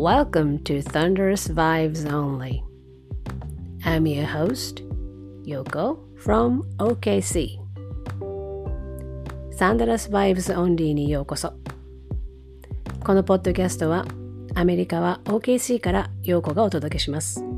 Welcome to Thunderous Vibes Only. I'm your host, Yoko from OKC. Thunderous Vibes Only にようこそ。このポッドキャストはアメリカは OKC からようこがお届けします。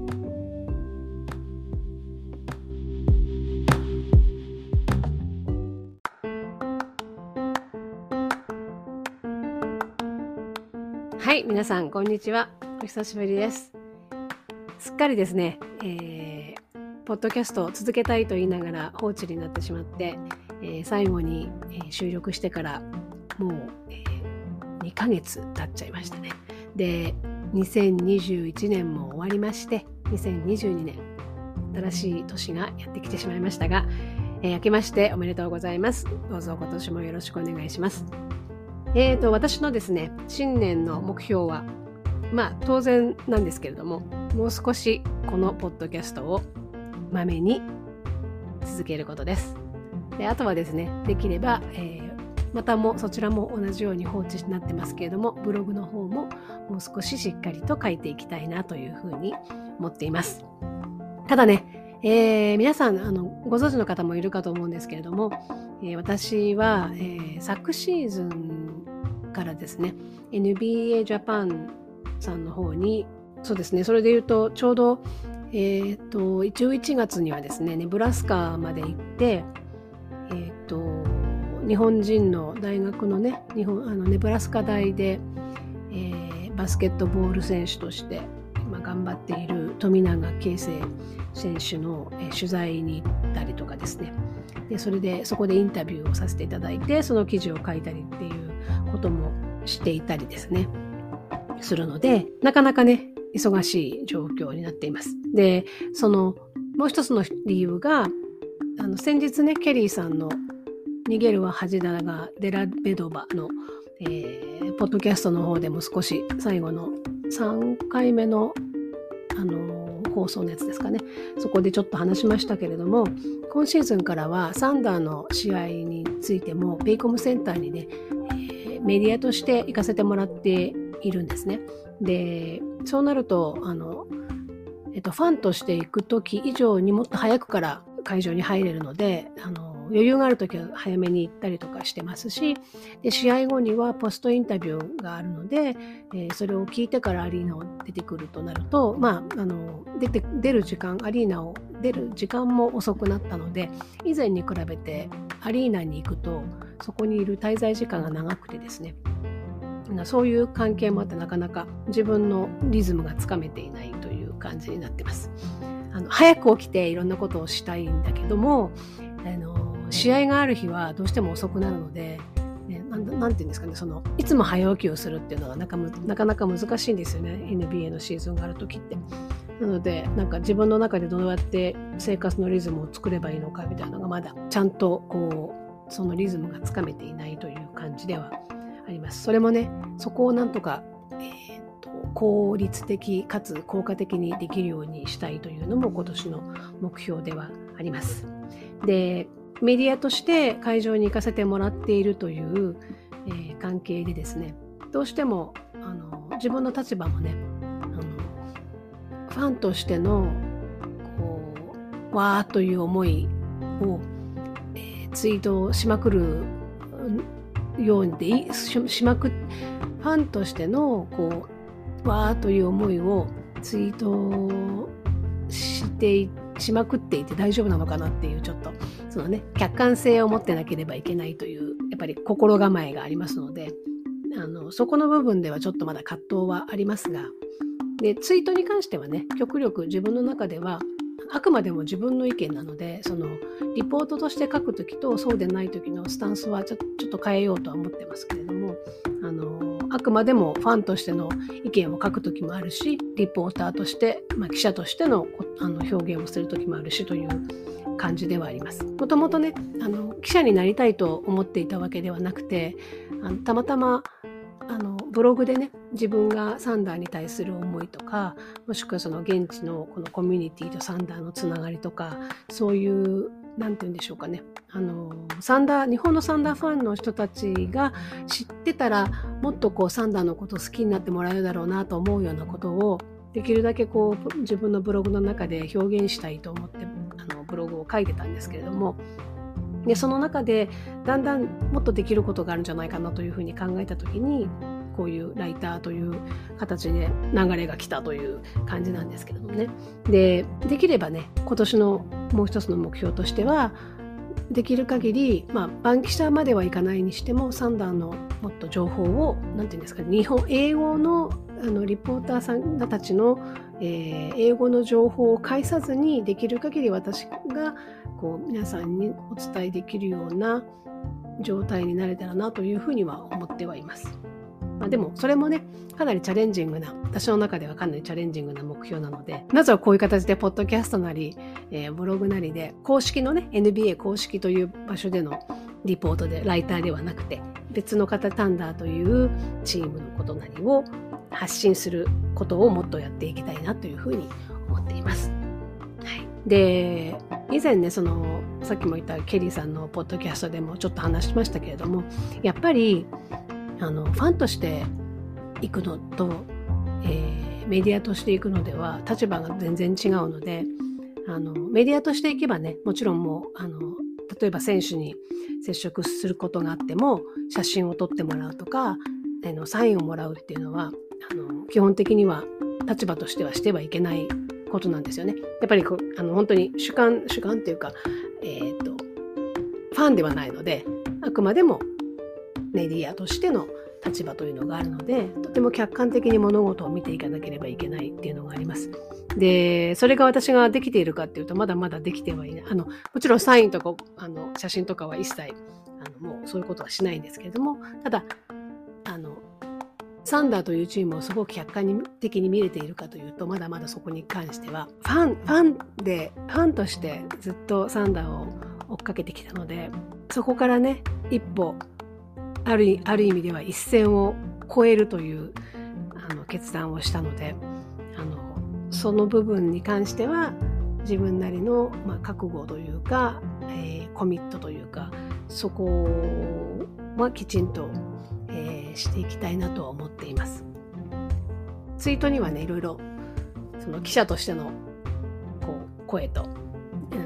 皆さん、こんにちは。お久しぶりです。すっかりですね、えー、ポッドキャストを続けたいと言いながら放置になってしまって、えー、最後に、え、収録してからもう、えー、2ヶ月経っちゃいましたね。で、2021年も終わりまして、2022年、新しい年がやってきてしまいましたが、えー、明けましておめでとうございます。どうぞ今年もよろしくお願いします。えーと、私のですね、新年の目標は、まあ当然なんですけれども、もう少しこのポッドキャストをまめに続けることです。であとはですね、できれば、えー、またもそちらも同じように放置になってますけれども、ブログの方ももう少ししっかりと書いていきたいなというふうに思っています。ただね、えー、皆さんあのご存知の方もいるかと思うんですけれども、えー、私は、えー、昨シーズンからですね。NBA ジャパンさんの方にそうですね。それで言うとちょうど、えーと、11月にはですねネブラスカまで行って、えーと、日本人の大学のね日本あのネブラスカ大で、えー、バスケットボール選手として今頑張っている富永啓生選手の、えー、取材に行ったりとかですね。でそれでそこでインタビューをさせていただいてその記事を書いたりっていうこともしていたりですねするのでなかなかね忙しい状況になっています。でそのもう一つの理由があの先日ねケリーさんの「逃げるは恥だがデラベドバの」えー、ポッドキャストの方でも少し最後の3回目の、あのー、放送のやつですかねそこでちょっと話しましたけれども今シーズンからはサンダーの試合についてもペイコムセンターにね、メディアとして行かせてもらっているんですね。でそうなるとあの、えっと、ファンとして行く時以上にもっと早くから会場に入れるのであの余裕がある時は早めに行ったりとかしてますしで試合後にはポストインタビューがあるので、えー、それを聞いてからアリーナを出てくるとなると、まあ、あの出て出る時間アリーナを出る時間も遅くなったので以前に比べてアリーナに行くとそこにいる滞在時間が長くてですねそういう関係もあってなかなか自分のリズムがつかめていないという感じになってます。あの早く起きていろんなことをしたいんだけどもあの試合がある日はどうしても遅くなるので、ね、なんなんて言うんですかねそのいつも早起きをするっていうのがなかなかなか難しいんですよね NBA のシーズンがある時って。なのでなんか自分の中でどうやって生活のリズムを作ればいいのかみたいなのがまだちゃんとこうそのリズムがつかめていないという感じではあります。それもね、そこをなんとか、えーと、効率的かつ効果的にできるようにしたいというのも今年の目標ではあります。で、メディアとして会場に行かせてもらっているという、えー、関係でですね、どうしてもあの自分の立場もね、あのファンとしてのこうわーという思いを、えー、ツイートしまくるようにししまくファンとしてのこうわーという思いをツイートしてしまくっていて大丈夫なのかなっていうちょっと。そのね客観性を持ってなければいけないというやっぱり心構えがありますのであのそこの部分ではちょっとまだ葛藤はありますがでツイートに関してはね極力自分の中ではあくまでも自分の意見なのでそのリポートとして書く時とそうでない時のスタンスはちょちょっと変えようとは思ってますけれどもあのあくまでもファンとしての意見を書く時もあるしリポーターとして、まあ、記者としてのあの表現をする時もあるしという感じではあります。もともとねあの記者になりたいと思っていたわけではなくてあのたまたまあのブログでね自分がサンダーに対する思いとかもしくはその現地のこのコミュニティとサンダーのつながりとかそういう何て言うんでしょうかね。あのサンダー日本のサンダーファンの人たちが知ってたらもっとこうサンダーのこと好きになってもらえるだろうなと思うようなことをできるだけこう自分のブログの中で表現したいと思ってあのブログを書いてたんですけれども。でその中でだんだんもっとできることがあるんじゃないかなというふうに考えた時にこういうライターという形で流れが来たという感じなんですけどもねでできればね今年のもう一つの目標としてはできる限り、まあ、バンキシャまではいかないにしてもサンダーのもっと情報を何て言うんですか日本英語のあのリポーターさんたちの、えー、英語の情報を介さずにできる限り私がこう皆さんにお伝えできるような状態になれたらなというふうには思ってはいます。まあ、でもそれもねかなりチャレンジングな私の中ではかなりチャレンジングな目標なのでまずはこういう形でポッドキャストなり、えー、ブログなりで公式のね NBA 公式という場所でのリポートでライターではなくて別の方タンダーというチームのことなりを発信することをもっとやっていきたいなというふうに思っています。はい、で以前ねそのさっきも言ったケリーさんのポッドキャストでもちょっと話しましたけれどもやっぱりあのファンとして行くのと、えー、メディアとして行くのでは立場が全然違うのであのメディアとして行けばねもちろんもうあの例えば選手に接触することがあっても写真を撮ってもらうとかあのサインをもらうっていうのはあの基本的には立場としてはしてはいけないことなんですよね。やっぱりあの本当に主観主観っていうか、えーとファンではないのであくまでもメディアとしての立場というのがあるのでとても客観的に物事を見ていかなければいけないっていうのがあります。でそれが私ができているかっていうとまだまだできてはいないあのもちろんサインとかあの写真とかは一切あのもうそういうことはしないんですけれどもただあのサンダーというチームをすごく客観的に見れているかというとまだまだそこに関してはファンファンでファンとしてずっとサンダーを追っかけてきたのでそこからね一歩あるある意味では一線を越えるというあの決断をしたのであのその部分に関しては自分なりの、まあ、覚悟というか、えー、コミットというかそこはきちんと、えー、していきたいなとは思っています。ツイートにはねいろいろその記者としてのこう声と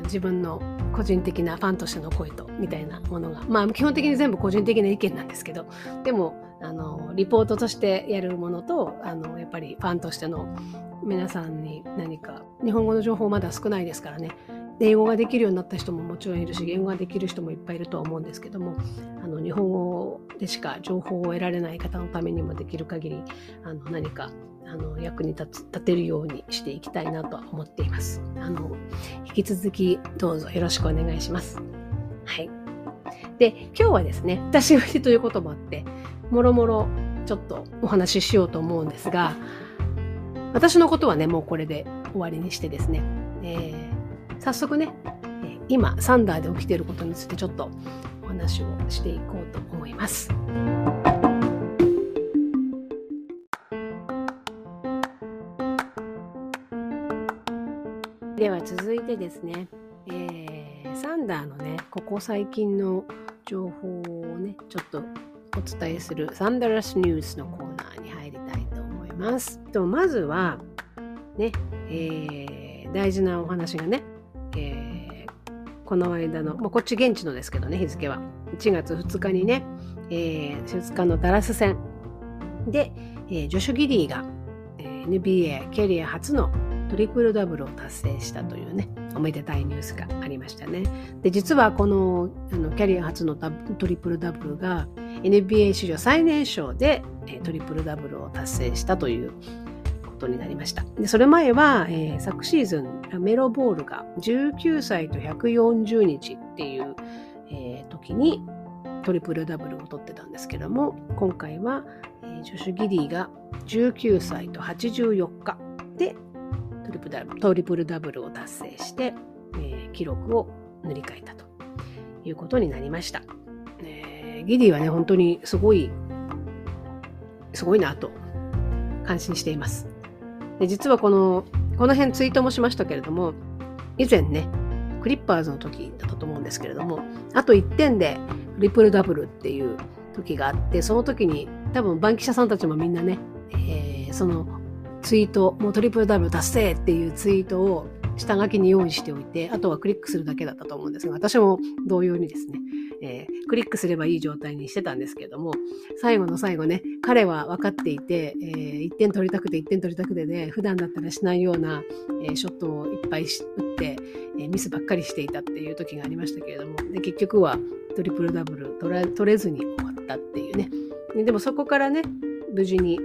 自分の個人的なファンとしての声とみたいなものが。まあ基本的に全部個人的な意見なんですけど。でもあのリポートとしてやるものとあのやっぱりファンとしての皆さんに何か日本語の情報まだ少ないですからね。英語ができるようになった人ももちろんいるし言語ができる人もいっぱいいるとは思うんですけどもあの日本語でしか情報を得られない方のためにもできる限りあの何かあの役に立つ立てるようにしていきたいなとは思っています。あの引き続きどうぞよろしくお願いします。はい。で、今日はですね、久しぶりということもあって、もろもろちょっとお話ししようと思うんですが、私のことはね、もうこれで終わりにしてですね、えー、早速ね、今、サンダーで起きていることについてちょっとお話をしていこうと思います。では続いてですね、えー、サンダーのね、ここ最近の情報をね、ちょっとお伝えするサンダラスニュースのコーナーに入りたいと思います。とまずは、ね、えー、大事なお話がね、えー、この間の、まあ、こっち現地のですけどね、日付は。1月2日にね、えー、2日のダラス戦で、えー、ジョシュ・ギリーが、えー、NBA キャリア初のトリプルダブルを達成したというね、おめでたいニュースがありましたね。で、実はこのあのキャリア初のトリプルダブルが NBA 史上最年少でトリプルダブルを達成したということになりました。で、それ前は、えー、昨シーズンラメロボールが19歳と140日っていう、えー、時にトリプルダブルを取ってたんですけども、今回は、えー、ジョシュ・ギリーが19歳と84日でリプダトリプルダブルを達成して、えー、記録を塗り替えたということになりました。えー、ギディはね、本当にすごい、すごいなと感心しています。で実はこの、この辺ツイートもしましたけれども、以前ね、クリッパーズの時だったと思うんですけれども、あと1点でトリプルダブルっていう時があって、その時に多分バンキシャさんたちもみんなね、えー、そのツイート、もうトリプルダブル達成っていうツイートを下書きに用意しておいて、あとはクリックするだけだったと思うんですが、私も同様にですね、えー、クリックすればいい状態にしてたんですけれども、最後の最後ね、彼は分かっていて、えー、1点取りたくて1点取りたくてで、ね、普段だったらしないような、えー、ショットをいっぱい打って、えー、ミスばっかりしていたっていう時がありましたけれども、で結局はトリプルダブル取れずに終わったっていうね。でもそこからね、無事に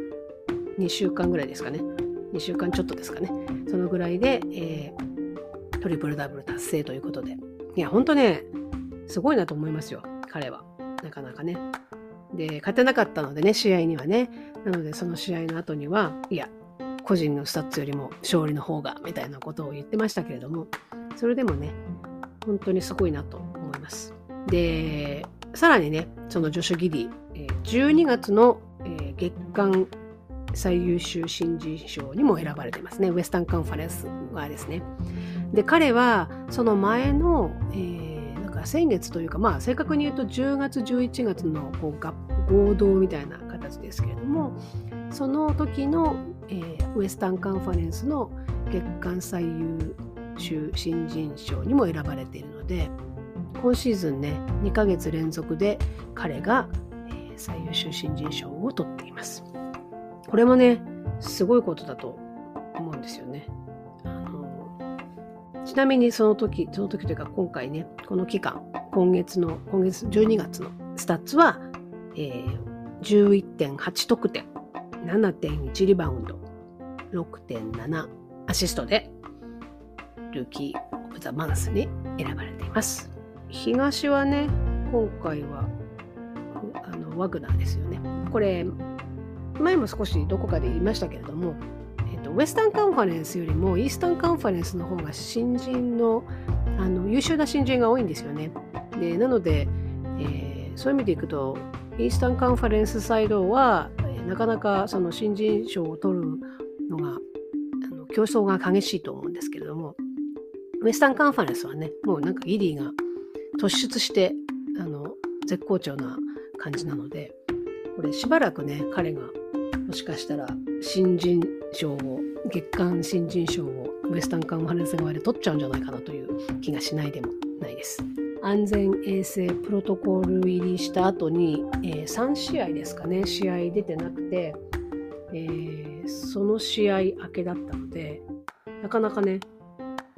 2週間ぐらいですかね。2週間ちょっとですかね。そのぐらいで、えー、トリプルダブル達成ということで。いや、ほんとね、すごいなと思いますよ、彼は。なかなかね。で、勝てなかったのでね、試合にはね。なので、その試合の後には、いや、個人のスタッツよりも勝利の方が、みたいなことを言ってましたけれども、それでもね、本当にすごいなと思います。で、さらにね、そのジョシュ・ギディー、12月の月間最優秀新人賞にも選ばれてますね。 Western Conference はですね。で、彼はその前の、えー、なんか先月というか、まあ正確に言うと10月、11月のこう合同みたいな形ですけれども、その時の、えー、 Western Conference の月間最優秀新人賞にも選ばれているので、今シーズンね、2ヶ月連続で彼が、えー、最優秀新人賞を取っています。これもね、すごいことだと思うんですよね。あのちなみにその時、その時というか今回ね、この期間、今月の、今月12月のスタッツは、えー、11.8得点、7.1リバウンド、6.7アシストで、ルーキー・オブ・ザ・マンスに選ばれています。東はね、今回は、あの、ワグナーですよね。これ、前も少しどこかで言いましたけれども、えーと、ウェスタンカンファレンスよりもイースタンカンファレンスの方が新人のあの優秀な新人が多いんですよね。でなので、えー、そういう意味でいくとイースタンカンファレンスサイドはなかなかその新人賞を取るのがあの競争が激しいと思うんですけれどもウェスタンカンファレンスはねもうなんかギリーが突出してあの絶好調な感じなのでこれしばらくね彼がもしかしたら新人賞を月間新人賞をウエスタンカンファレンス側で取っちゃうんじゃないかなという気がしないでもないです。安全衛生プロトコル入りした後に、えー、3試合ですかね試合出てなくて、えー、その試合明けだったのでなかなかね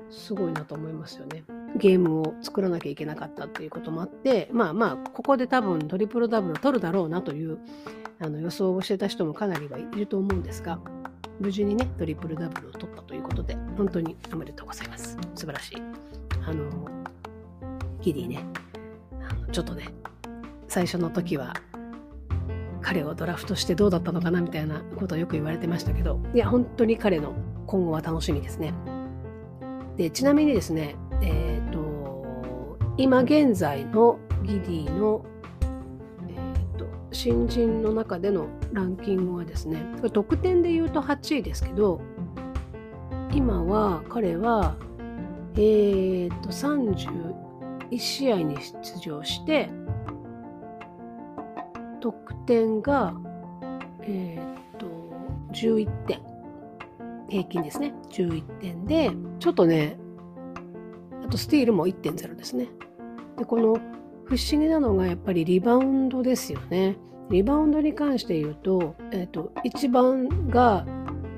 すごいなと思いますよね。ゲームを作らなきゃいけなかったっていうこともあってまあまあここで多分トリプルダブルを取るだろうなというあの予想をしてた人もかなりはいると思うんですが、無事にね、トリプルダブルを取ったということで、本当におめでとうございます。素晴らしい。あの、ギリーね、あのちょっとね、最初の時は、彼をドラフトしてどうだったのかなみたいなことをよく言われてましたけど、いや、本当に彼の今後は楽しみですね。で、ちなみにですね、え、ー、今現在のギディのえー、と新人の中でのランキングはですねこれ得点で言うと8位ですけど今は彼はえー、っと31試合に出場して得点がえー、っと11点。平均ですね。11点でちょっとねあとスティールも1.0ですね。でこの不思議なのがやっぱりリバウンドですよね。リバウンドに関して言うと、えっ、ー、と、一番が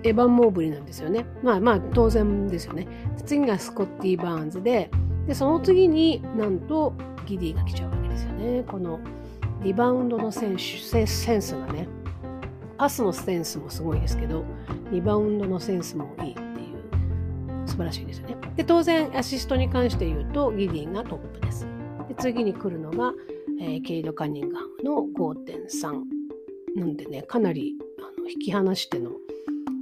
エヴァン・モーブリなんですよね。まあまあ当然ですよね。次がスコッティ・バーンズで、で、その次になんとギディが来ちゃうわけですよね。このリバウンドの選手センスがね、パスのセンスもすごいですけど、リバウンドのセンスもいいっていう素晴らしいですよね。で、当然アシストに関して言うとギディがトップです。次に来るのが、えー、ケイド・カニンガムの5.3なんでねかなりあの引き離しての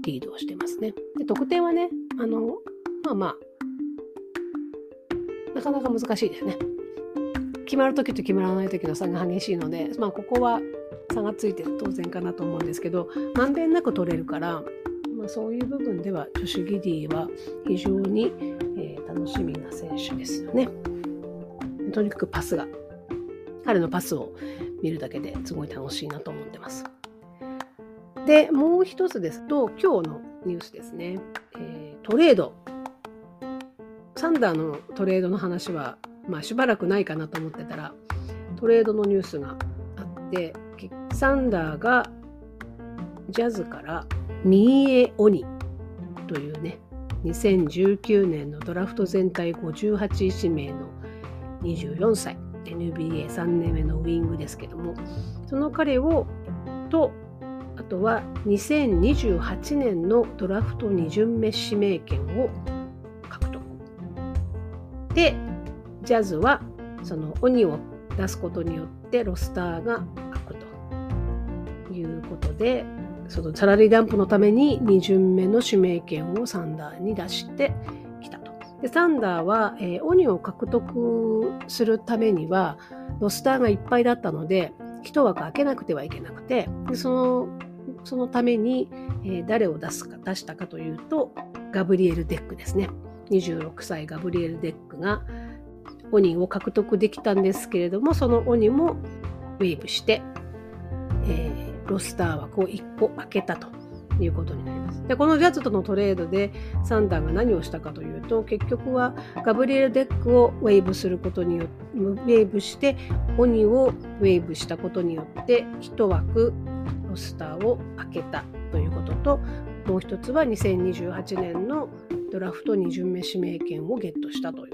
リードをしてますね。で得点はねあのまあまあなかなか難しいですね。決まる時と決まらない時の差が激しいので、まあ、ここは差がついて当然かなと思うんですけどまんべんなく取れるから、まあ、そういう部分ではジョシュ・ギディは非常に、えー、楽しみな選手ですよね。とにかくパスが、彼のパスを見るだけですごい楽しいなと思ってます。で、もう一つですと、今日のニュースですね。えー、トレード。サンダーのトレードの話は、まあしばらくないかなと思ってたら、トレードのニュースがあって、サンダーがジャズからミーエ・オニというね、2019年のドラフト全体58指名の24歳、NBA3 年目のウィングですけども、その彼を、と、あとは2028年のドラフト2巡目指名権を獲得。で、ジャズはその鬼を出すことによってロスターが書くということで、そのサラリーダンプのために2巡目の指名権をサンダーに出して。でサンダーは、えー、オニを獲得するためにはロスターがいっぱいだったので一枠開けなくてはいけなくてでそのそのために、えー、誰を出すか出したかというとガブリエル・デックですね。26歳ガブリエル・デックがオニを獲得できたんですけれどもそのオニも waive して、えーロスター枠を1個開けたということになります。で、このジャズとのトレードでサンダーが何をしたかというと、結局はガブリエル・デックを waive することによって、 waive して、オニを waive したことによって、1枠ロスターを開けたということと、もう一つは2028年のドラフト2巡目指名権をゲットしたと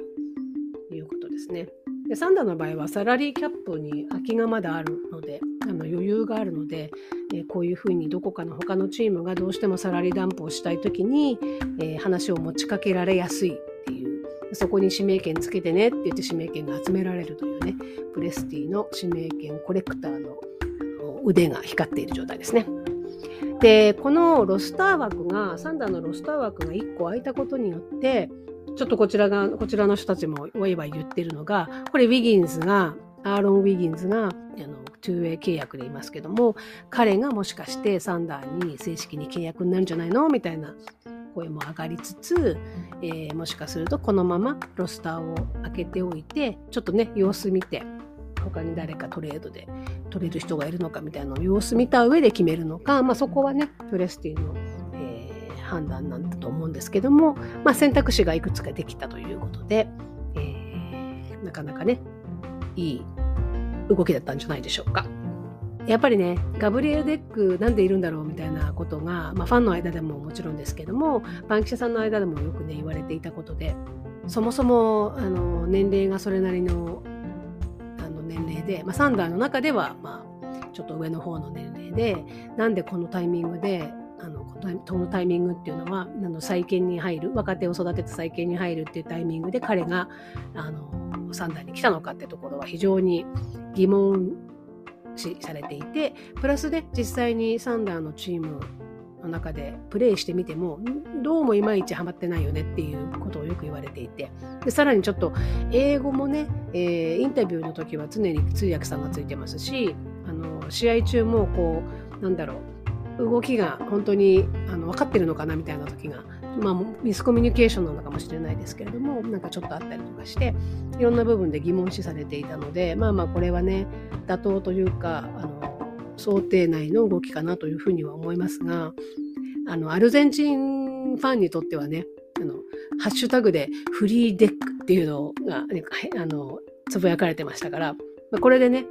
いうことですね。でサンダーの場合はサラリーキャップに空きがまだあるのであの余裕があるので、えー、こういうふうにどこかの他のチームがどうしても salary dump をしたい時に、えー、話を持ちかけられやすいっていうそこに指名権つけてねって言って指名権が集められるというねプレスティの指名権コレクターの腕が光っている状態ですね。でこのロスター枠がサンダーのロスター枠が1個空いたことによってちょっとこちらが、こちらの人たちもワイワイ言ってるのが、これウィギンズが、アーロン・ウィギンズが、あの、 two-way 契約でいますけども、彼がもしかしてサンダーに正式に契約になるんじゃないのみたいな声も上がりつつ、えー、もしかするとこのままロスターを開けておいて、ちょっとね、様子見て、他に誰かトレードで取れる人がいるのかみたいなのを様子見た上で決めるのか、まあそこはね、プレスティの判断なんだと思うんですけども、まあ、選択肢がいくつかできたということで、えー、なかなかねいい動きだったんじゃないでしょうか。やっぱりねガブリエル・デックなんでいるんだろうみたいなことが、まあ、ファンの間でももちろんですけどもバンキシャさんの間でもよくね言われていたことでそもそもあの年齢がそれなりのあの年齢で、まあ、サンダーの中では、まあ、ちょっと上の方の年齢でなんでこのタイミングであのこのタイミングっていうのはあの再建に入る若手を育てて再建に入るっていうタイミングで彼があのサンダーに来たのかってところは非常に疑問視されていてプラスで実際にサンダーのチームの中でプレイしてみてもどうもいまいちハマってないよねっていうことをよく言われていてでさらにちょっと英語もね、えー、インタビューの時は常に通訳さんがついてますしあの試合中もこうなんだろう動きが本当にあの分かってるのかなみたいな時が、まあ、ミスコミュニケーションなのかもしれないですけれどもなんかちょっとあったりとかしていろんな部分で疑問視されていたのでまあまあこれはね妥当というかあの想定内の動きかなというふうには思いますがあのアルゼンチンファンにとってはねあのハッシュタグでフリーデックっていうのが、あのつぶやかれてましたから、これでね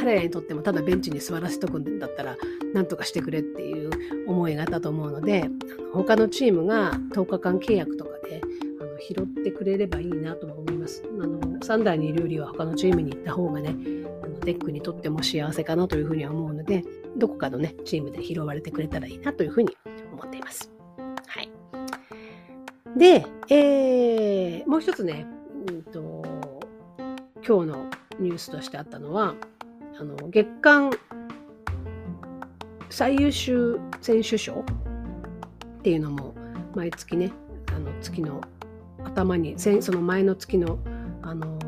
彼らにとってもただベンチに座らせとくんだったら何とかしてくれっていう思いがあったと思うので他のチームが10日間契約とかであの拾ってくれればいいなと思いますあのサンダーにいるよりは他のチームに行った方がねあのデックにとっても幸せかなというふうには思うのでどこかのねチームで拾われてくれたらいいなというふうに思っています。はい、で、えー、もう一つね、うんと今日のニュースとしてあったのはあの月間最優秀選手賞っていうのも毎月ねあの月の頭にその前の月の、あの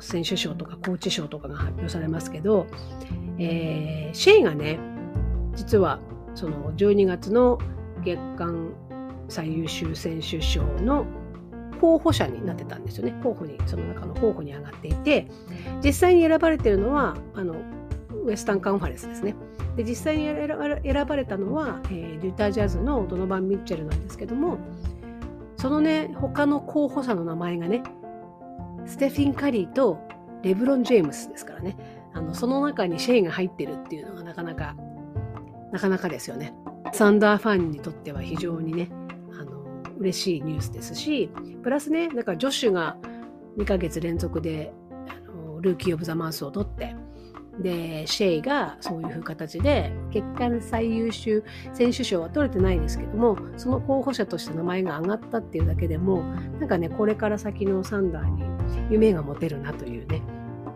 選手賞とかコーチ賞とかが発表されますけど、えー、シェイがね実はその12月の月間最優秀選手賞の候補者になってたんですよね。候補にその中の候補に上がっていて実際に選ばれてるのはあのウエスタンカンファレンスですね。で実際に選ばれたのは、えー、デュタージャズのドノバン・ミッチェルなんですけどもそのね他の候補者の名前がねステフィン・カリーとレブロン・ジェームスですからね。あのその中にシェイが入ってるっていうのがなかなかなかなかですよね。サンダーファンにとっては非常にねあの嬉しいニュースですしプラスねなんかジョッシュが2ヶ月連続であのルーキー・オブ・ザ・マウスを取ってでシェイがそういう形で月間最優秀選手賞は取れてないですけどもその候補者として名前が上がったっていうだけでもなんかねこれから先のサンダーに夢が持てるなというね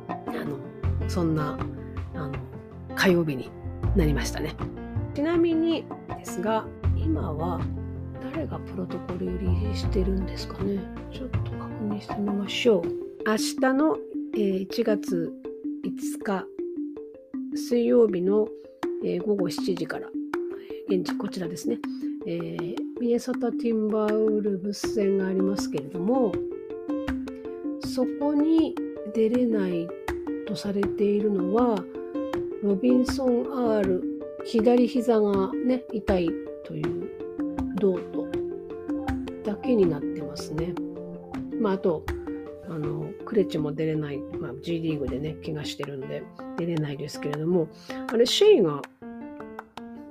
あのそんなあの火曜日になりましたね。ちなみにですが今は誰がプロトコル入りしてるんですかね。ちょっと確認してみましょう。明日の、えー、1月5日水曜日の、えー、午後7時から、現地こちらですね、えー、ミネソタ・ティンバーウルブス戦がありますけれども、そこに出れないとされているのは、ロビンソン・アール、左膝がね、痛いという銅とだけになってますね。まあ、あと、あのクレチも出れない、まあ、G リーグでね怪我してるんで出れないですけれどもあれシェイが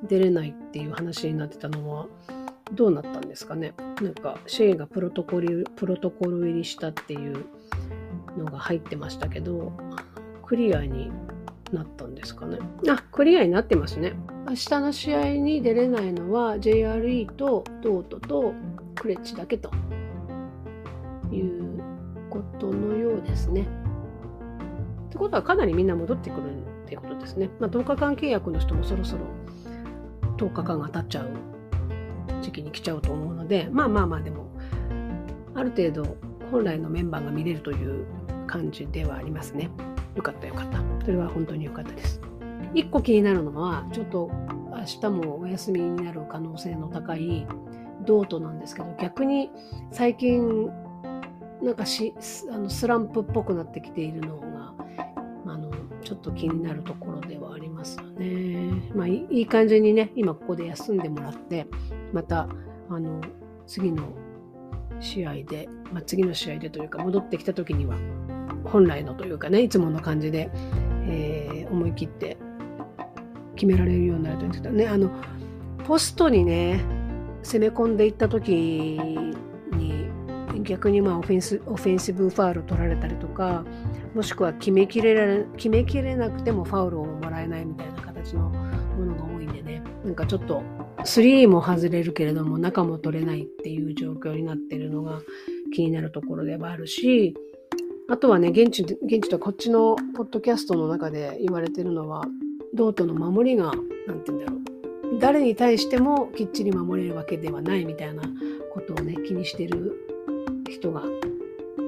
出れないっていう話になってたのはどうなったんですかね？なんかシェイがプロトコルプロトコル入りしたっていうのが入ってましたけどクリアになったんですかね？あクリアになってますね。明日の試合に出れないのは JRE とドートとクレッチだけということのようですね。ってことはかなりみんな戻ってくるっていうことですね。まあ、10日間契約の人もそろそろ10日間が経っちゃう時期に来ちゃうと思うのでまあまあまあでもある程度本来のメンバーが見れるという感じではありますね。よかったよかった。それは本当によかったです。一個気になるのはちょっと明日もお休みになる可能性の高いドートなんですけど逆に最近なんかしあのスランプっぽくなってきているのがあのちょっと気になるところではありますよね。まあいい感じにね今ここで休んでもらってまたあの次の試合で、まあ、次の試合でというか戻ってきた時には本来のというかねいつもの感じで、えー、思い切って決められるようになるというかねあのポストにね攻め込んでいった時逆にまあオフェンスオフェンシブファウルを取られたりとかもしくは決めきれられ決めきれなくてもファウルをもらえないみたいな形のものが多いんでね。なんかちょっと3も外れるけれども中も取れないっていう状況になってるのが気になるところではあるしあとはね現地現地とこっちのポッドキャストの中で言われてるのはドートの守りが何て言うんだろう。誰に対してもきっちり守れるわけではないみたいなことをね気にしてる人が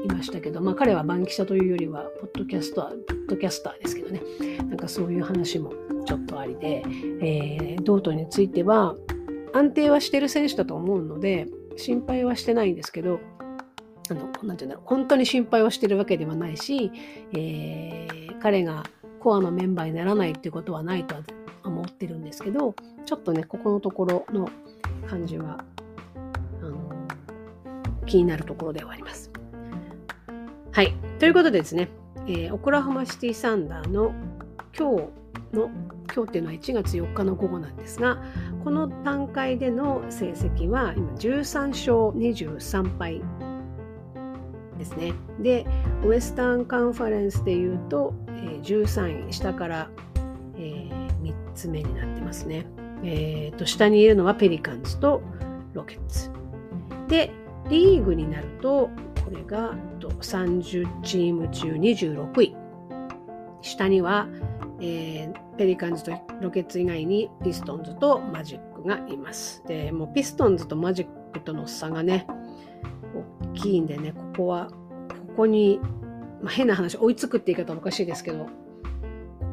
いましたけど、まあ、彼は番記者というよりはポッドキャストポッドキャスターですけどね。なんかそういう話もちょっとありで、えー、ドートについては安定はしてる選手だと思うので心配はしてないんですけどあのなんていうんだろう本当に心配はしてるわけではないし、えー、彼がコアのメンバーにならないっていうことはないとは思ってるんですけどちょっとねここのところの感じは気になるところではあります。はい。ということでですね、えー、オクラホマシティサンダーの今日の、今日っていうのは1月4日の午後なんですが、この段階での成績は今13勝23敗ですね。で、ウエスタンカンファレンスでいうと、えー、13位、下から、えー、3つ目になってますね。えーと、下にいるのはペリカンズとロケッツ。で、リーグになると、これが30チーム中26位。下には、えー、ペリカンズとロケッツ以外にピストンズとマジックがいます。で、もうピストンズとマジックとの差がね、大きいんでね、ここは、ここに、まあ、変な話、追いつくって言い方はおかしいですけど、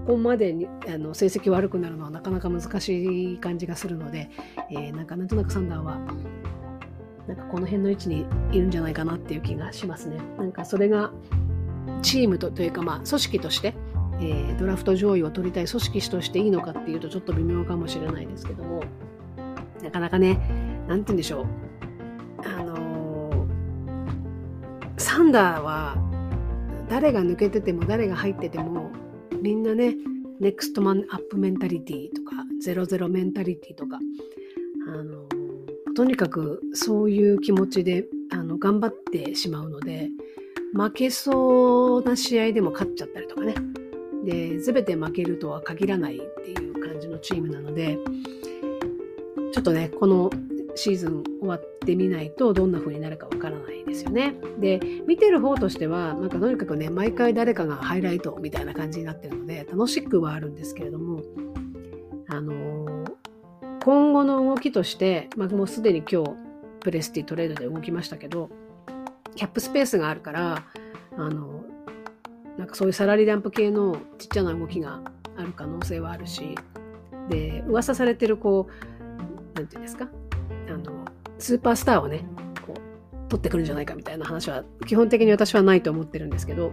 ここまでにあの成績悪くなるのはなかなか難しい感じがするので、えー、なんかなんとなくサンダーはなんかこの辺の位置にいるんじゃないかなっていう気がしますね。なんかそれがチームとというかまあ組織として、えー、ドラフト上位を取りたい組織としていいのかっていうとちょっと微妙かもしれないですけどもなかなかね何て言うんでしょうあのー、サンダーは誰が抜けてても誰が入っててもみんなねネクストマンアップメンタリティとかゼロゼロメンタリティとかあのとにかくそういう気持ちであの頑張ってしまうので負けそうな試合でも勝っちゃったりとかねで全て負けるとは限らないっていう感じのチームなのでちょっとねこのシーズン終わってみないとどんな風になるかわからないですよね。で見てる方としてはなんかとにかくね毎回誰かがハイライトみたいな感じになってるので楽しくはあるんですけれどもあの、今後の動きとして、まあ、もうすでに今日プレスティトレードで動きましたけどキャップスペースがあるからあのなんかそういうサラリーランプ系のちっちゃな動きがある可能性はあるしで噂されてるこう何て言うんですか？あのスーパースターをねこう取ってくるんじゃないかみたいな話は基本的に私はないと思ってるんですけど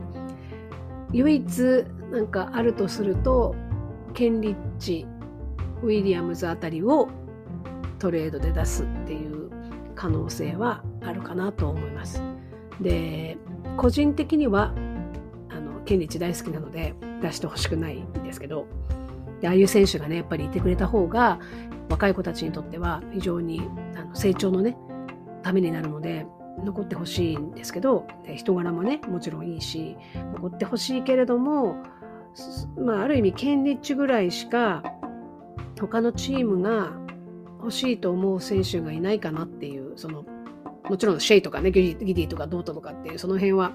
唯一なんかあるとするとケンリッチウィリアムズあたりをトレードで出すっていう可能性はあるかなと思います。で個人的にはあのケンリッチ大好きなので出してほしくないんですけどああいう選手がねやっぱりいてくれた方が若い子たちにとっては非常にあの成長のねためになるので残ってほしいんですけど人柄もねもちろんいいし残ってほしいけれども、まあ、ある意味ケンリッチぐらいしか他のチームが欲しいと思う選手がいないかなっていうそのもちろんシェイとかねギディとかドートとかっていうその辺は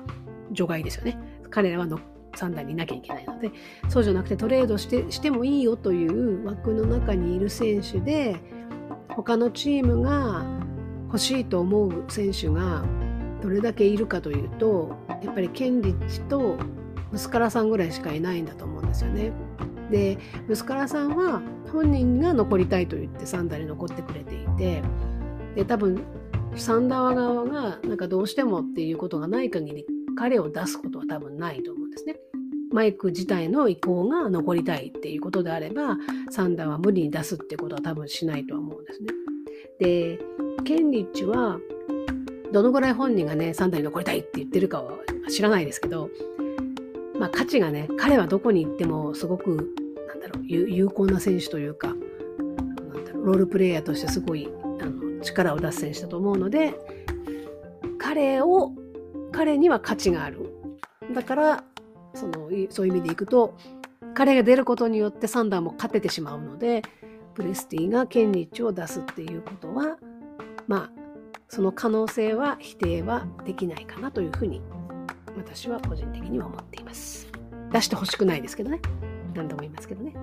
除外ですよね彼らはの3段にいなきゃいけないのでそうじゃなくてトレードしてしてもいいよという枠の中にいる選手で他のチームが欲しいと思う選手がどれだけいるかというとやっぱりケンリッチとムスカラさんぐらいしかいないんだと思うんですよね。でムスカラさんは本人が残りたいと言ってサンダーに残ってくれていてで多分サンダー側がなんかどうしてもっていうことがない限り彼を出すことは多分ないと思うんですね。マイク自体の意向が残りたいっていうことであれば、サンダーは無理に出すってことは多分しないとは思うんですね。で、ケンリッチは、どのぐらい本人がね、サンダーに残りたいって言ってるかは知らないですけど、まあ価値がね、彼はどこに行ってもすごく、なんだろう、有効な選手というか、なんだろう、ロールプレイヤーとしてすごいあの力を出す選手だと思うので、彼を、彼には価値がある。だから、そのそういう意味でいくと彼が出ることによってサンダーも勝ててしまうのでプレスティがケンリッチを出すっていうことはまあその可能性は否定はできないかなというふうに私は個人的には思っています。出してほしくないですけどね。何度も言いますけどね。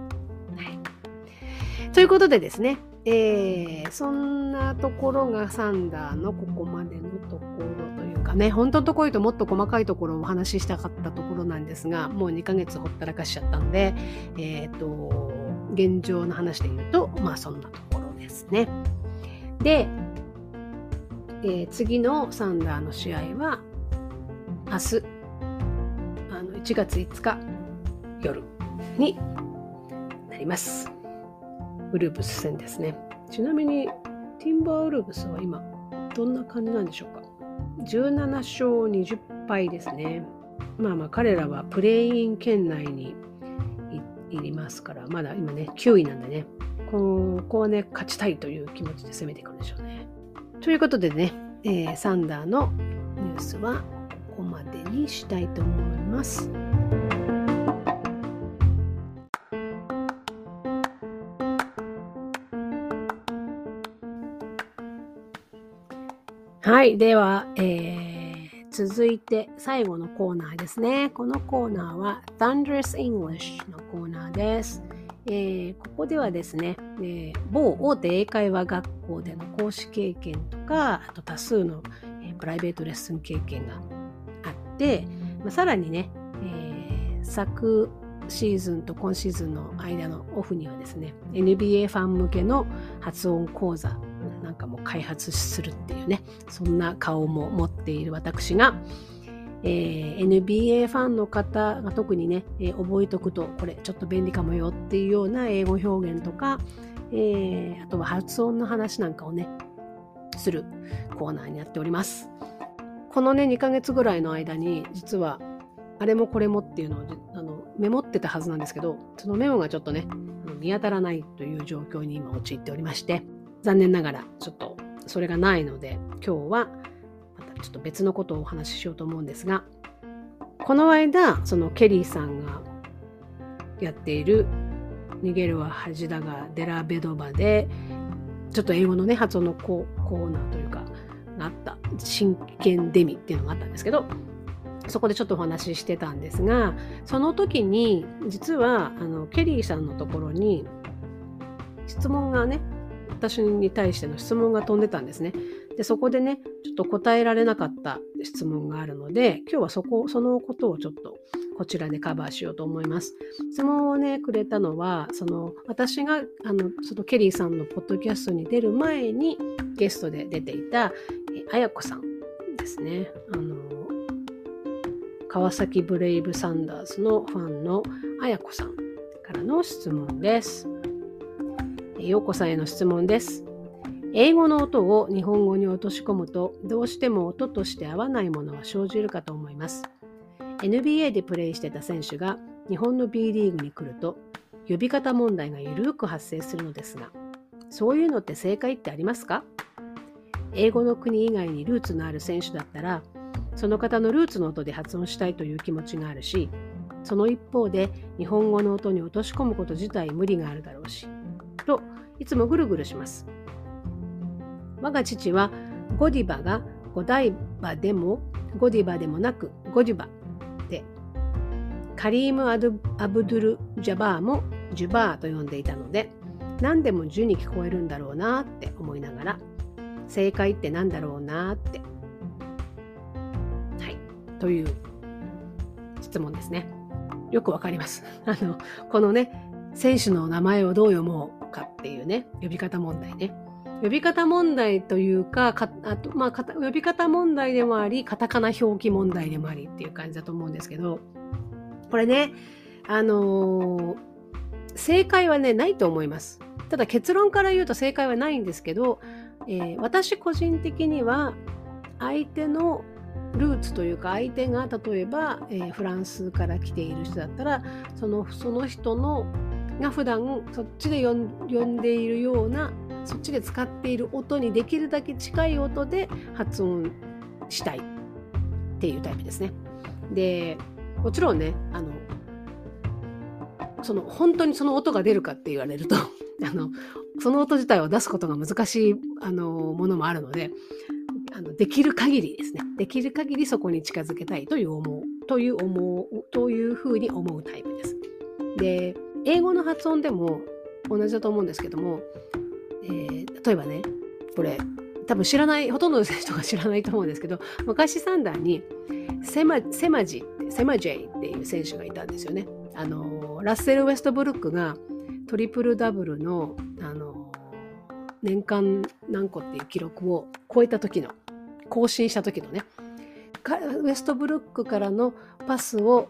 はい、ということでですね、えー、そんなところがサンダーのここまでのところというかね、本当のところともっと細かいところをお話ししたかったところなんですが、もう2ヶ月ほったらかしちゃったんで、えっ、ー、と、現状の話で言うと、まあそんなところですね。で、えー、次のサンダーの試合は、明日、あの1月5日夜になります。ウルブス戦ですね。ちなみに、ティンバーウルブスは今、どんな感じなんでしょうか？17勝20敗ですね。まあまあ、彼らはプレイン圏内にいりますから、まだ今ね、9位なんでね、ここはね、勝ちたいという気持ちで攻めていくんでしょうね。ということでね、えー、サンダーのニュースはここまでにしたいと思います。はい。では、えー、続いて最後のコーナーですね。このコーナーは Thunderous English のコーナーです。えー、ここではですね、えー、某大手英会話学校での講師経験とか、あと多数の、えー、プライベートレッスン経験が、まあ、さらにね、えー、昨シーズンと今シーズンの間のオフにはですね、NBA ファン向けの発音講座なんかも開発するっていうねそんな顔も持っている私が、えー、NBA ファンの方が特にね、えー、覚えておくとこれちょっと便利かもよっていうような英語表現とか、えー、あとは発音の話なんかをねするコーナーになっております。このね2ヶ月ぐらいの間に実はあれもこれもっていうのをあのメモってたはずなんですけどそのメモがちょっとね見当たらないという状況に今陥っておりまして残念ながらちょっとそれがないので今日はまたちょっと別のことをお話ししようと思うんですがこの間そのケリーさんがやっている「逃げるは恥だがデラベドバ」でちょっと英語のね発音のコーナーというかがあった真剣デミっていうのがあったんですけどそこでちょっとお話ししてたんですがその時に実はあのケリーさんのところに質問がね私に対しての質問が飛んでたんですね。でそこでねちょっと答えられなかった質問があるので今日はそこそのことをちょっとこちらでカバーしようと思います。質問をねくれたのはその私があのそのケリーさんのポッドキャストに出る前にゲストで出ていたあやこさんですね。あの川崎ブレイブサンダースのファンのあやこさんからの質問です。ようこさんへの質問です。英語の音を日本語に落とし込むとどうしても音として合わないものは生じるかと思います。NBA でプレイしてた選手が日本の B リーグに来ると呼び方問題がゆるく発生するのですがそういうのって正解ってありますか？英語の国以外にルーツのある選手だったらその方のルーツの音で発音したいという気持ちがあるしその一方で日本語の音に落とし込むこと自体無理があるだろうしといつもぐるぐるします。我が父はゴディバがゴダイバでもゴディバでもなくゴディバカリーム・アドアブドゥル・ジャバーもジュバーと呼んでいたので何でもジュに聞こえるんだろうなって思いながら正解って何だろうなってはいという質問ですね。よくわかります。あの、このね、選手の名前をどう読もうかっていうね、呼び方問題ね。呼び方問題というか、かあとまあ、呼び方問題でもあり、カタカナ表記問題でもありっていう感じだと思うんですけど、これね、あのー、正解はね、ないと思います。ただ結論から言うと正解はないんですけど、えー、私個人的には相手のルーツというか相手が例えば、えー、フランスから来ている人だったらそのその人のが普段そっちで呼んでいるようなそっちで使っている音にできるだけ近い音で発音したいっていうタイプですね。でもちろんねあのその本当にその音が出るかって言われると あのその音自体を出すことが難しいあのものもあるのであのできる限りですねできる限りそこに近づけたいという思うという思うというふうに思うタイプです。で英語の発音でも同じだと思うんですけども、えー、例えばねこれ多分知らないほとんどの人が知らないと思うんですけど昔サンダーにセマセマジセマジェイっていう選手がいたんですよね。あのラッセル・ウェストブルックがトリプルダブルのあの年間何個っていう記録を超えた時の更新した時のねウエストブルックからのパスを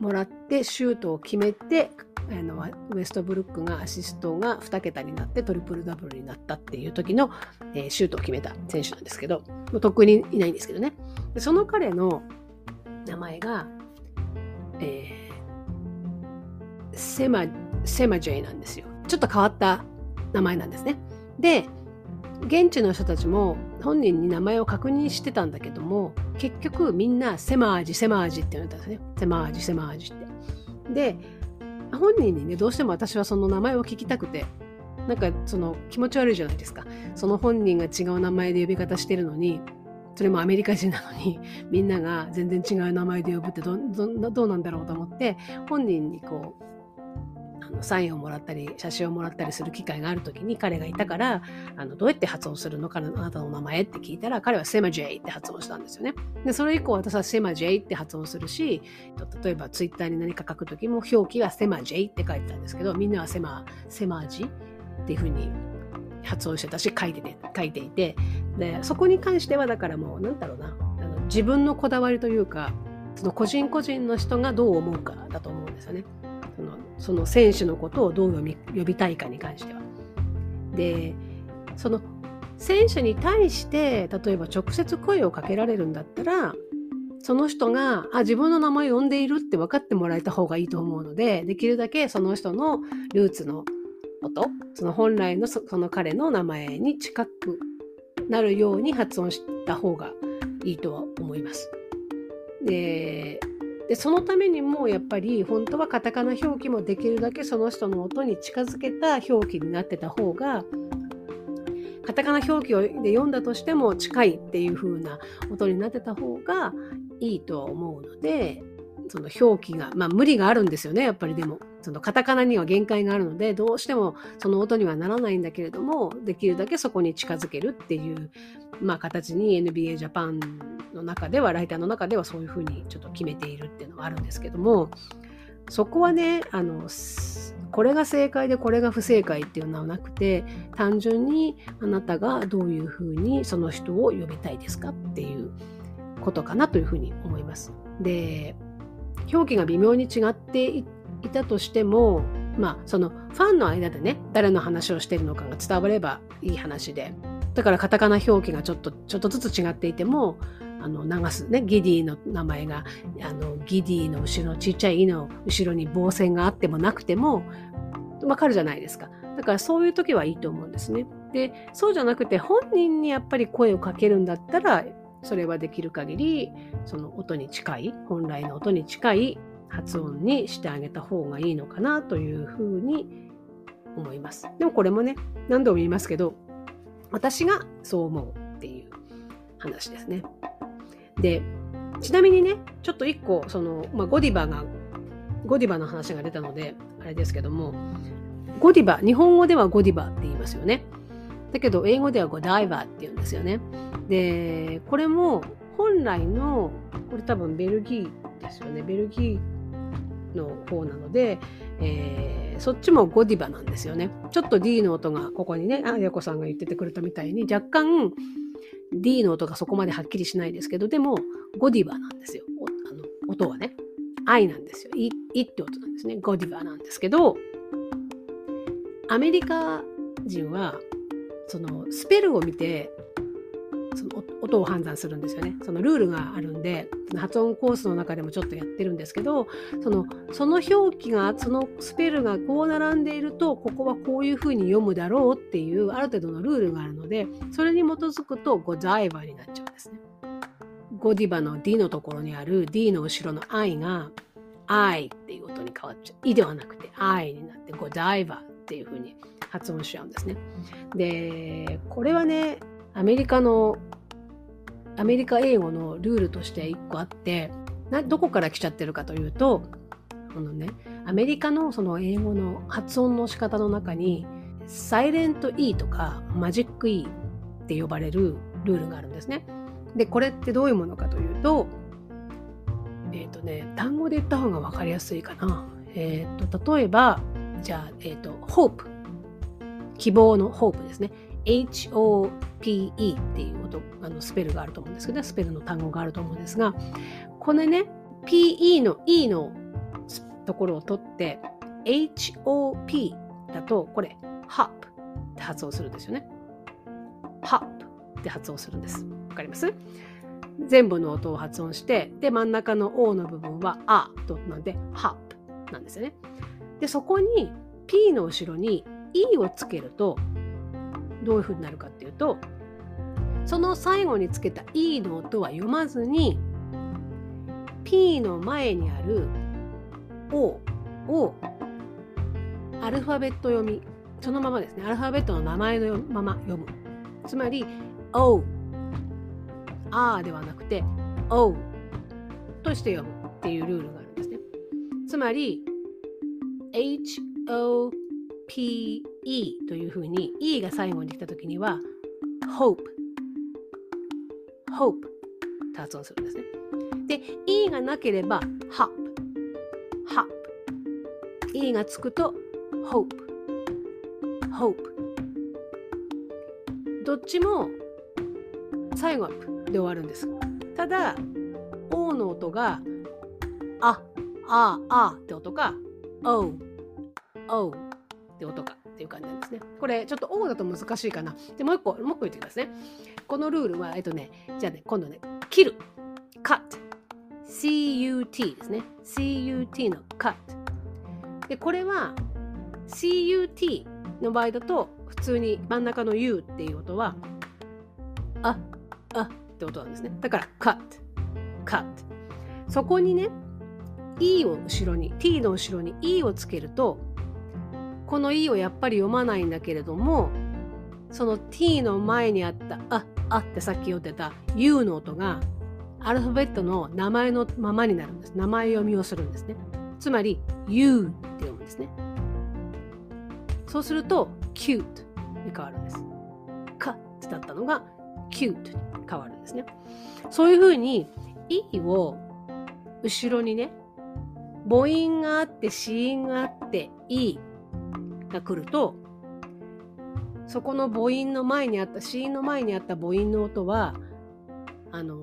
もらってシュートを決めてあのウエストブルックがアシストが2桁になってトリプルダブルになったっていう時の、えー、シュートを決めた選手なんですけどとっくにいないんですけどねその彼の名前が、えー、セマセマジェイなんですよ。ちょっと変わった名前なんですね。で現地の人たちも本人に名前を確認してたんだけども結局みんなセマージセマージって言われたんですね。セマージセマージって。で本人にねどうしても私はその名前を聞きたくてなんかその気持ち悪いじゃないですか。その本人が違う名前で呼び方してるのにそれもアメリカ人なのに みんなが全然違う名前で呼ぶってどどどうなんだろうと思って本人にこうあのサインをもらったり写真をもらったりする機会がある時に彼がいたからあのどうやって発音するのかあなたの名前って聞いたら彼はセマジェイって発音したんですよね。でそれ以降私はセマジェイって発音するし例えばツイッターに何か書く時も表記はセマジェイって書いてたんですけどみんなはセマセマジっていうふうに発音してたし書いてて書いていてでそこに関してはだからもうなんだろうなあの自分のこだわりというかその個人個人の人がどう思うかだと思うんですよね。そのその選手のことをどう呼び呼びたいかに関しては。でその選手に対して例えば直接声をかけられるんだったらその人があ自分の名前を呼んでいるって分かってもらえた方がいいと思うのでできるだけその人のルーツのことその本来のその彼の名前に近くなるように発音した方がいいとは思います。ででそのためにもやっぱり本当はカタカナ表記もできるだけその人の音に近づけた表記になってた方がカタカナ表記をで読んだとしても近いっていう風な音になってた方がいいとは思うのでその表記がまあ無理があるんですよねやっぱりでもそのカタカナには限界があるのでどうしてもその音にはならないんだけれどもできるだけそこに近づけるっていう、まあ、形に NBA ジャパンの中ではライターの中ではそういうふうにちょっと決めているっていうのはあるんですけどもそこはねあのこれが正解でこれが不正解っていうのはなくて単純にあなたがどういうふうにその人を呼びたいですかっていうことかなというふうに思います。で表記が微妙に違っていたとしてもまあそのファンの間でね誰の話をしているのかが伝わればいい話でだからカタカナ表記がちょっとちょっとずつ違っていてもあの流すねギディの名前があのギディの後ろちっちゃい「い」の後ろに棒線があってもなくてもわかるじゃないですか。だからそういう時はいいと思うんですね。でそうじゃなくて本人にやっぱり声をかけるんだったらそれはできる限りその音に近い本来の音に近い発音にしてあげた方がいいのかなというふうに思います。でもこれもね何度も言いますけど私がそう思うっていう話ですね。でちなみにねちょっと一個その、まあ、ゴディバがゴディバの話が出たのであれですけどもゴディバ日本語ではゴディバって言いますよね。だけど英語ではゴダイバーって言うんですよね。でこれも本来のこれ多分ベルギーですよね。ベルギーの方なので、えー、そっちもゴディバなんですよね。ちょっと D の音がここにねあやこさんが言っててくれたみたいに若干 D の音がそこまではっきりしないですけどでもゴディバなんですよ。あの音はね。I なんですよ。いいって音なんですね。ゴディバなんですけどアメリカ人はそのスペルを見てその音を判断するんですよね。そのルールがあるんで、発音コースの中でもちょっとやってるんですけど、そのその表記が、そのスペルがこう並んでいると、ここはこういうふうに読むだろうっていう、ある程度のルールがあるので、それに基づくと、ゴザイバになっちゃうんですね。ゴディバの D のところにある D の後ろの I が I っていう音に変わっちゃう。I ではなくて I になって、ゴダイバーっていうふうに発音しちゃうんですね。で、これはね、アメリカのアメリカ英語のルールとして1個あってなどこから来ちゃってるかというとこのねアメリカのその英語の発音の仕方の中にサイレント E とかマジック E って呼ばれるルールがあるんですね。でこれってどういうものかというとえっ、ー、とね単語で言った方が分かりやすいかな。えっ、ー、と例えばじゃあえっ、ー、と hope 希望の hope ですね。HOPE っていう音あのスペルがあると思うんですけど、スペルの単語があると思うんですが、このね、PE の E のところを取って、HOP だと、これ、HOP って発音するんですよね。HOP って発音するんです。わかります？全部の音を発音して、で、真ん中の O の部分は A となんで、HOP なんですよね。で、そこに P の後ろに E をつけると、どういうふうになるかっていうとその最後につけた E の音は読まずに P の前にある O をアルファベット読みそのままですね。アルファベットの名前のまま読む。つまり O あーではなくて O として読むっていうルールがあるんですね。つまり HO PE というふうに E が最後に来た時には hope hope と発音するんですね。で E がなければ hop hop E がつくと hope hope どっちも最後はで終わるんです。ただ、O の音が、あ、あ、あって音か、O、O って音かっていう感じなんですね。これちょっと O だと難しいかな。で、もう一個、もう一個言ってきますね。このルールは、えっとね、じゃあね、今度ね、切る。cut。CUT ですね。CUT の cut。で、これは CUT の場合だと、普通に真ん中の U っていう音は、あ、あって音なんですね。だから、cut。cut。そこにね、E を後ろに、T の後ろに E をつけると、この E をやっぱり読まないんだけれども、その T の前にあった、あ、あってさっき言ってた U の音が、アルファベットの名前のままになるんです。名前読みをするんですね。つまり、U って読むんですね。そうすると、cute に変わるんです。かってだったのが、cute に変わるんですね。そういうふうに、E を後ろにね、母音があって子音があって E が来るとそこの母音の前にあった子音の前にあった母音の音はあの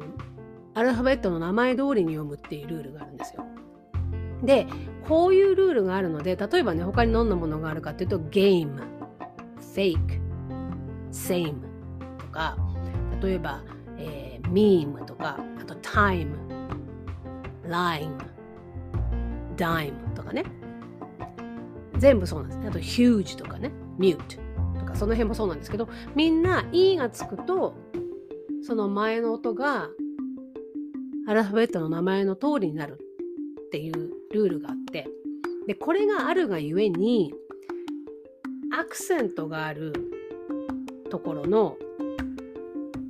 アルファベットの名前通りに読むっていうルールがあるんですよ。でこういうルールがあるので例えばね他にどんなものがあるかっていうと game fake same とか例えば、えー、meme とかあと time line dime とかね。全部そうなんです。ね。あと huge とかね、mute とかその辺もそうなんですけど、みんな e がつくと、その前の音がアルファベットの名前の通りになるっていうルールがあって、で、これがあるがゆえに、アクセントがあるところの、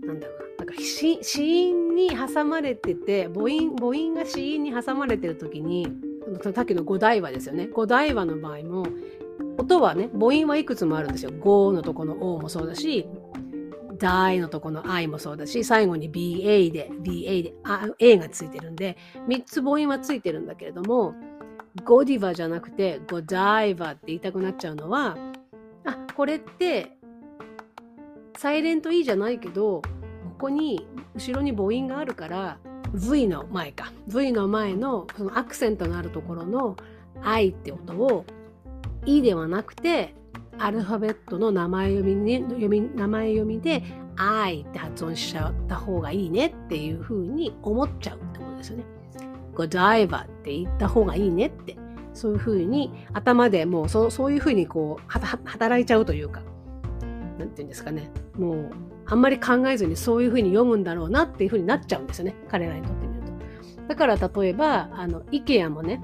なんだろうな、なんか子音に挟まれてて、母音、母音が子音に挟まれてる時に、さっきの五大話ですよね。五大話の場合も、音はね、母音はいくつもあるんですよ。5のとこの O もそうだし、die のとこの I もそうだし、最後に BA で、BA で、A がついてるんで、3つ母音はついてるんだけれども、ゴディバじゃなくて、ゴダイバって言いたくなっちゃうのは、あ、これって、サイレント E じゃないけど、ここに後ろに母音があるから、V の前か V の前のそのアクセントのあるところの I って音を E ではなくてアルファベットの名前読み,、ね、読み名前読みで I って発音しちゃった方がいいねっていうふうに思っちゃうってことですよね。ゴダイバーって言った方がいいねってそういうふうに頭でもうそそういうふうにこう働いちゃうというかなんて言うんですかねもうあんまり考えずにそういうふうに読むんだろうなっていうふうになっちゃうんですよね。彼らにとってみると。だから例えば、あの、IKEA もね、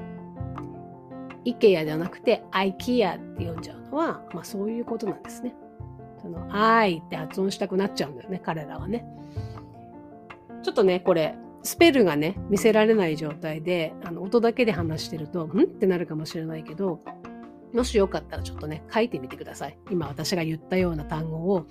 IKEA じゃなくて IKEA って読んじゃうのは、まあそういうことなんですね。その、I って発音したくなっちゃうんだよね、彼らはね。ちょっとね、これ、スペルがね、見せられない状態で、あの、音だけで話してると、んってなるかもしれないけど、もしよかったらちょっとね、書いてみてください。今私が言ったような単語を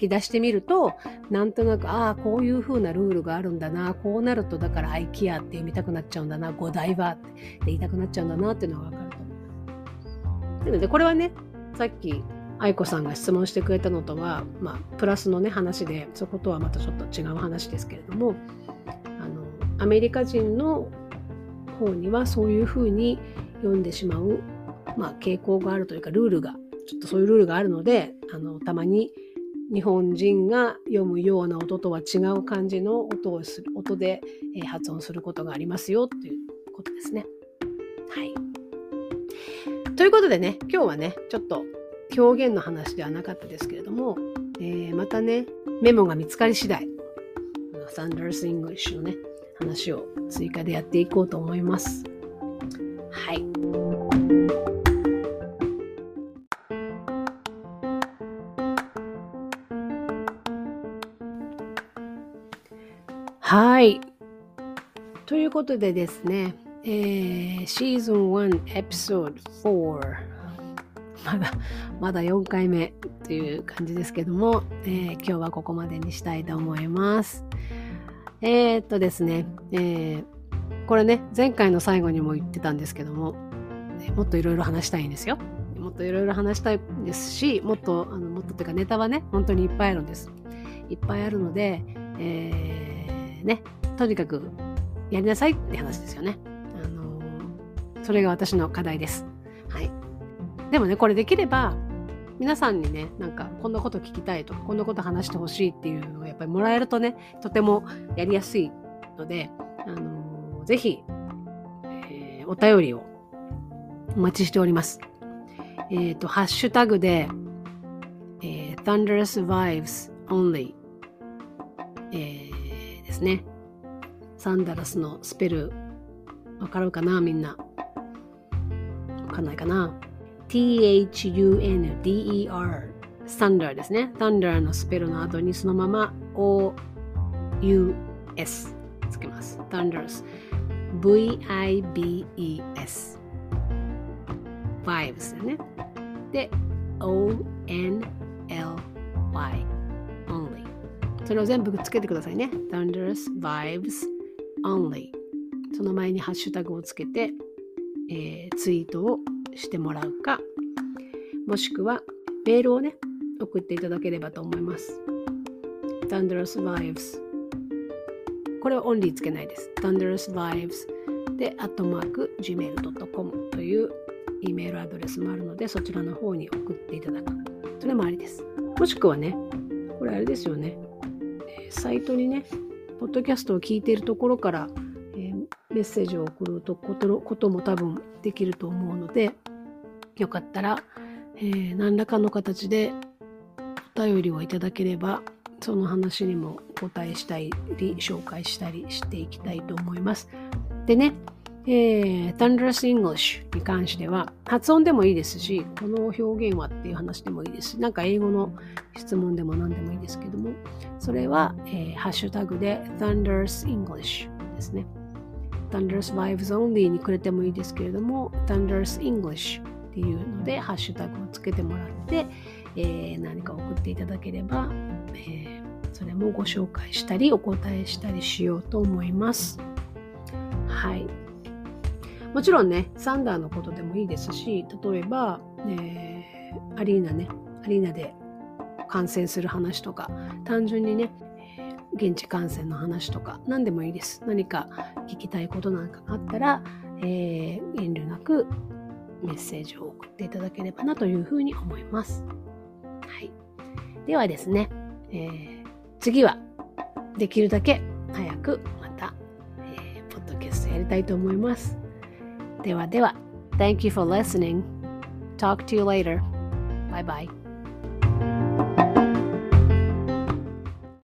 き出してみると、なんとなく、ああ、こういう風なルールがあるんだな、こうなるとだから IKEA って読みたくなっちゃうんだな、5台はって言いたくなっちゃうんだなっていうのがわかると思います。なので、これはね、さっき愛子さんが質問してくれたのとは、まあ、プラスのね、話で、そことはまたちょっと違う話ですけれども、あの、アメリカ人の方にはそういうふうに読んでしまうまあ、傾向があるというかルールがちょっとそういうルールがあるのであのたまに日本人が読むような音とは違う感じの音をする音で、え、発音することがありますよということですね。はい。ということでね今日はねちょっと表現の話ではなかったですけれども、えー、またねメモが見つかり次第サンダース・イングリッシュのね話を追加でやっていこうと思います。はい。はい。ということでですね、えー、シーズン1エピソード4まだ、まだ4回目という感じですけども、えー、今日はここまでにしたいと思います。えー、っとですね、えー、これね、前回の最後にも言ってたんですけども、もっといろいろ話したいんですよ。もっといろいろ話したいですし、もっと、あのもっとっていうかネタはね、本当にいっぱいあるんです。いっぱいあるので、えー、ね、とにかくやりなさいって話ですよね。あのー、それが私の課題です。はい。でもね、これできれば、皆さんにね、なんか、こんなこと聞きたいとか、こんなこと話してほしいっていうのをやっぱりもらえるとね、とてもやりやすいので、あのー、ぜひ、えー、お便りをお待ちしております。えっ、ー、と、ハッシュタグで、えー、Thunderous Vibes Only、えー、ですね。サンダラスのスペル、わかるかなみんな。わかんないかな ?THUNDER、サンダーですね。サンダーのスペルの後にそのまま OUS つけます。サンダラス。V-I-B-E-S。Vibes だね。で、O-N-L-Y。Only。それを全部つけてくださいね。Thunderous Vibes Only その前にハッシュタグをつけて、えー、ツイートをしてもらうかもしくはメールをね送っていただければと思います。Thunderous Vibes これはオンリーつけないです。Thunderous Vibes で、アットマーク gmail.com という E メールアドレスもあるので、そちらの方に送っていただく。それもありです。もしくはね、これあれですよね。サイトにね、ポッドキャストを聞いているところから、えー、メッセージを送るとことも多分できると思うので、よかったら、えー、何らかの形でお便りをいただければ、その話にもお答えしたり、紹介したりしていきたいと思います。でね、えー、Thunderous English に関しては発音でもいいですし、この表現はっていう話でもいいですし、なんか英語の質問でも何でもいいですけども、それは、えー、ハッシュタグで Thunderous English ですね。Thunderous Vibes Only にくれてもいいですけれども、Thunderous English っていうのでハッシュタグをつけてもらって、えー、何か送っていただければ、えー、それもご紹介したりお答えしたりしようと思います。はい。もちろんね、サンダーのことでもいいですし、例えば、えー、アリーナね、アリーナで観戦する話とか、単純にね、現地観戦の話とか、何でもいいです。何か聞きたいことなんかがあったら、えー、遠慮なくメッセージを送っていただければなというふうに思います。はい。ではですね、えー、次はできるだけ早くまた、えー、ポッドキャストやりたいと思います。ではでは、Thank you for listening. Talk to you later. Bye bye.